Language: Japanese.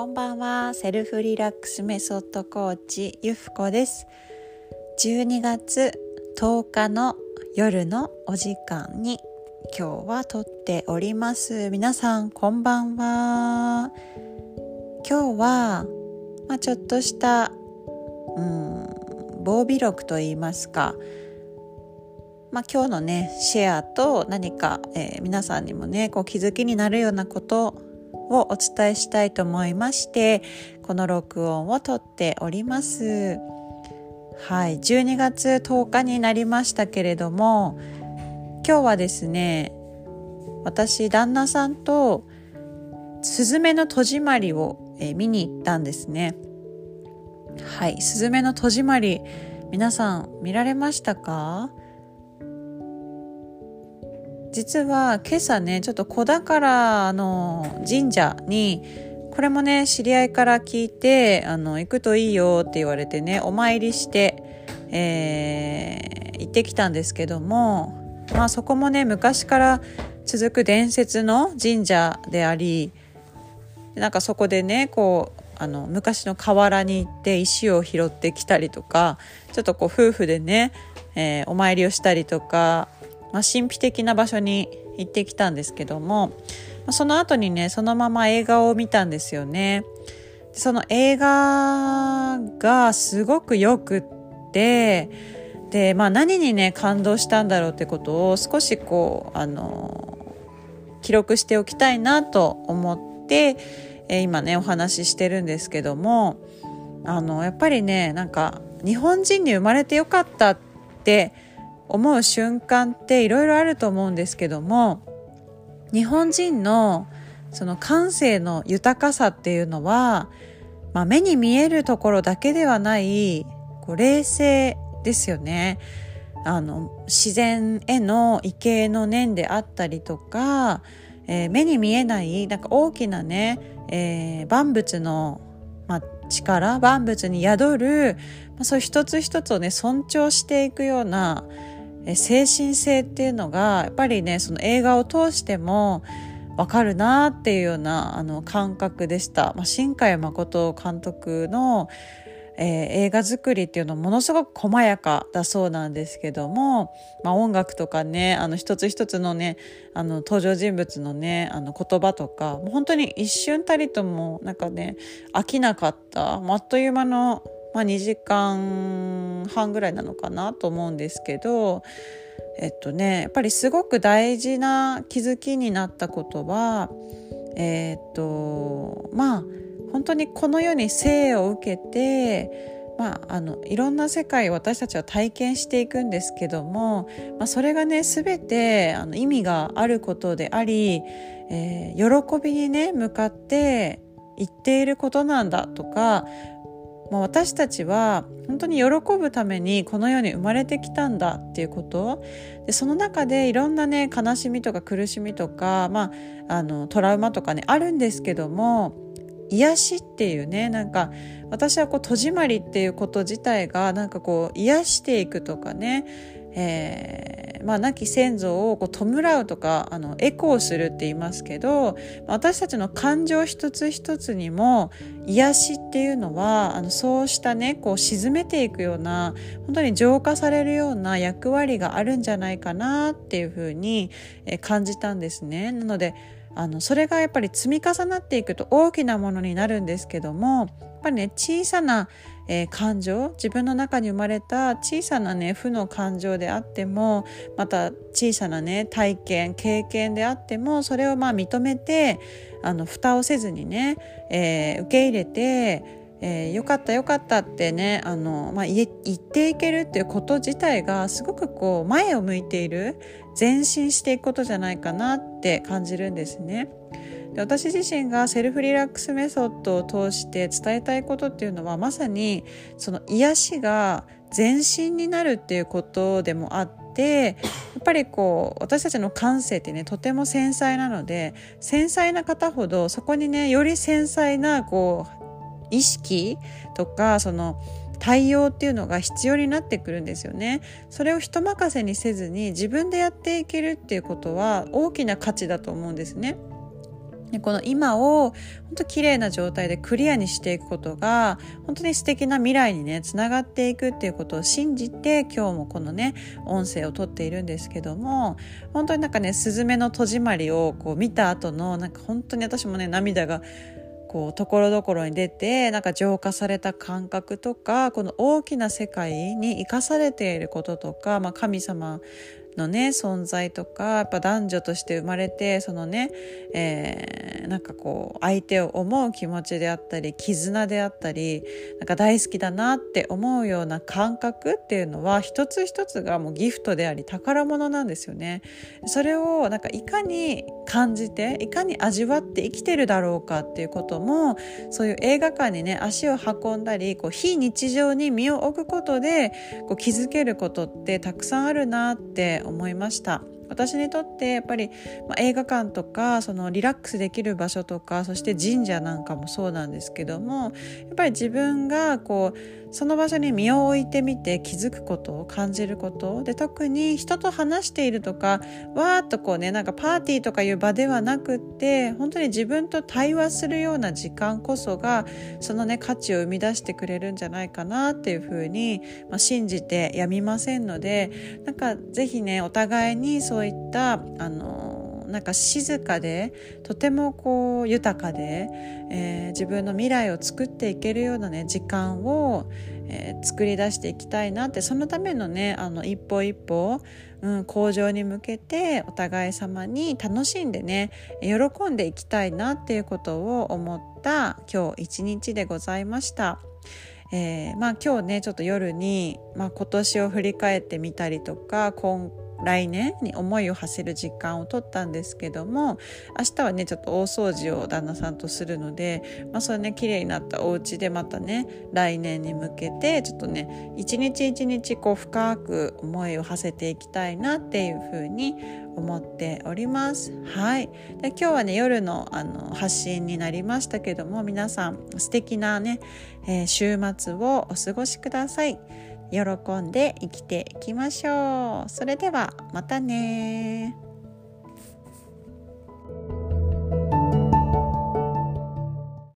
こんばんは。セルフリラックスメソッドコーチゆふこです。12月10日の夜のお時間に今日は撮っております。皆さんこんばんは。今日は、まあ、ちょっとしたうん忘備録と言いますか。まあ、今日のねシェアと何か、えー、皆さんにもねこう気づきになるようなことをお伝えしたいと思いましてこの録音をとっております。はい12月10日になりましたけれども今日はですね私旦那さんとスズメの戸締まりを、え見に行ったんですね。はいスズメの戸締まり皆さん見られましたか？実は今朝ねちょっと子宝の神社にこれもね知り合いから聞いてあの行くといいよって言われてねお参りして、えー、行ってきたんですけどもまあそこもね昔から続く伝説の神社でありなんかそこでねこうあの昔の河原に行って石を拾ってきたりとかちょっとこう夫婦でね、えー、お参りをしたりとかまあ、神秘的な場所に行ってきたんですけどもその後にねそのまま映画を見たんですよね。その映画がすごくよくってで、まあ、何にね感動したんだろうってことを少しこうあの記録しておきたいなと思って、え今ねお話ししてるんですけどもあのやっぱりねなんか日本人に生まれてよかったって思う瞬間っていろいろあると思うんですけども日本人のその感性の豊かさっていうのは、まあ、目に見えるところだけではないこう冷静ですよね。あの自然への畏敬の念であったりとか、えー、目に見えないなんか大きなね、えー、万物の、まあ、力万物に宿る、まあ、そういう一つ一つをね尊重していくような、精神性っていうのがやっぱりねその映画を通してもわかるなっていうようなあの感覚でした、まあ、新海誠監督の、えー、映画作りっていうのはものすごく細やかだそうなんですけども、まあ、音楽とかねあの一つ一つのねあの登場人物のねあの言葉とかもう本当に一瞬たりともなんかね飽きなかった、あっという間のまあ、2時間半ぐらいなのかなと思うんですけどえっとねやっぱりすごく大事な気づきになったことはえ、っとまあ本当にこの世に生を受けてまあ、あのいろんな世界を私たちは体験していくんですけども、まあ、それがね全てあの意味があることであり、えー、喜びにね向かって言っていることなんだとかまあ、私たちは本当に喜ぶためにこの世に生まれてきたんだっていうことでその中でいろんなね悲しみとか苦しみとか、まあ、あのトラウマとかねあるんですけども癒しっていうねなんか私はこう戸締まりっていうこと自体がなんかこう癒していくとかね、えー、まあ亡き先祖をこう弔うとかあのエコーするって言いますけど私たちの感情一つ一つにも癒しっていうのはあのそうしたねこう沈めていくような本当に浄化されるような役割があるんじゃないかなっていうふうに感じたんですね。なのであのそれがやっぱり積み重なっていくと大きなものになるんですけどもやっぱりね小さなえー、感情自分の中に生まれた小さなね負の感情であってもまた小さなね体験経験であってもそれをまあ認めてあの蓋をせずにね、えー、受け入れてえー、よかったよかったってねあの、まあ、言っていけるっていうこと自体がすごくこう前を向いている前進していくことじゃないかなって感じるんですね。で私自身がセルフリラックスメソッドを通して伝えたいことっていうのはまさにその癒しが全身になるっていうことでもあってやっぱりこう私たちの感性ってねとても繊細なので繊細な方ほどそこにねより繊細なこう意識とかその対応っていうのが必要になってくるんですよね。それを人任せにせずに自分でやっていけるっていうことは大きな価値だと思うんですね。でこの今を本当綺麗な状態でクリアにしていくことが本当に素敵な未来にねつながっていくっていうことを信じて今日もこのね音声をとっているんですけども本当になんかね「すずめの戸締まり」をこう見た後のなんか本当に私もね涙がこうところどころに出てなんか浄化された感覚とかこの大きな世界に生かされていることとか、まあ、神様のね存在とかやっぱ男女として生まれてそのね、えー、なんかこう相手を思う気持ちであったり絆であったりなんか大好きだなって思うような感覚っていうのは一つ一つがもうギフトであり宝物なんですよね。それをなんかいかに感じていかに味わって生きてるだろうかっていうこともそういう映画館にね足を運んだりこう非日常に身を置くことでこう気づけることってたくさんあるなって思いました。私にとってやっぱり、ま、映画館とかそのリラックスできる場所とかそして神社なんかもそうなんですけどもやっぱり自分がこうその場所に身を置いてみて気づくことを感じること。で特に人と話しているとかわーっとこうねなんかパーティーとかいう場ではなくって本当に自分と対話するような時間こそがそのね価値を生み出してくれるんじゃないかなっていうふうに、まあ、信じてやみませんのでなんかぜひねお互いにそういったあのなんか静かでとてもこう豊かで、えー、自分の未来を作っていけるようなね時間を、えー、作り出していきたいなってそのためのねあの一歩一歩、うん、向上に向けてお互い様に楽しんでね喜んでいきたいなっていうことを思った今日一日でございました。えー、まあ今日ねちょっと夜に、まあ、今年を振り返ってみたりとか今来年に思いを馳せる時間を取ったんですけども明日はねちょっと大掃除を旦那さんとするので、まあ、それね綺麗になったお家でまたね来年に向けてちょっとね一日一日こう深く思いを馳せていきたいなっていうふうに思っております。はい、で今日はね夜のあの発信になりましたけども皆さん素敵なね、えー、週末をお過ごしください。喜んで生きていきましょう。それではまたね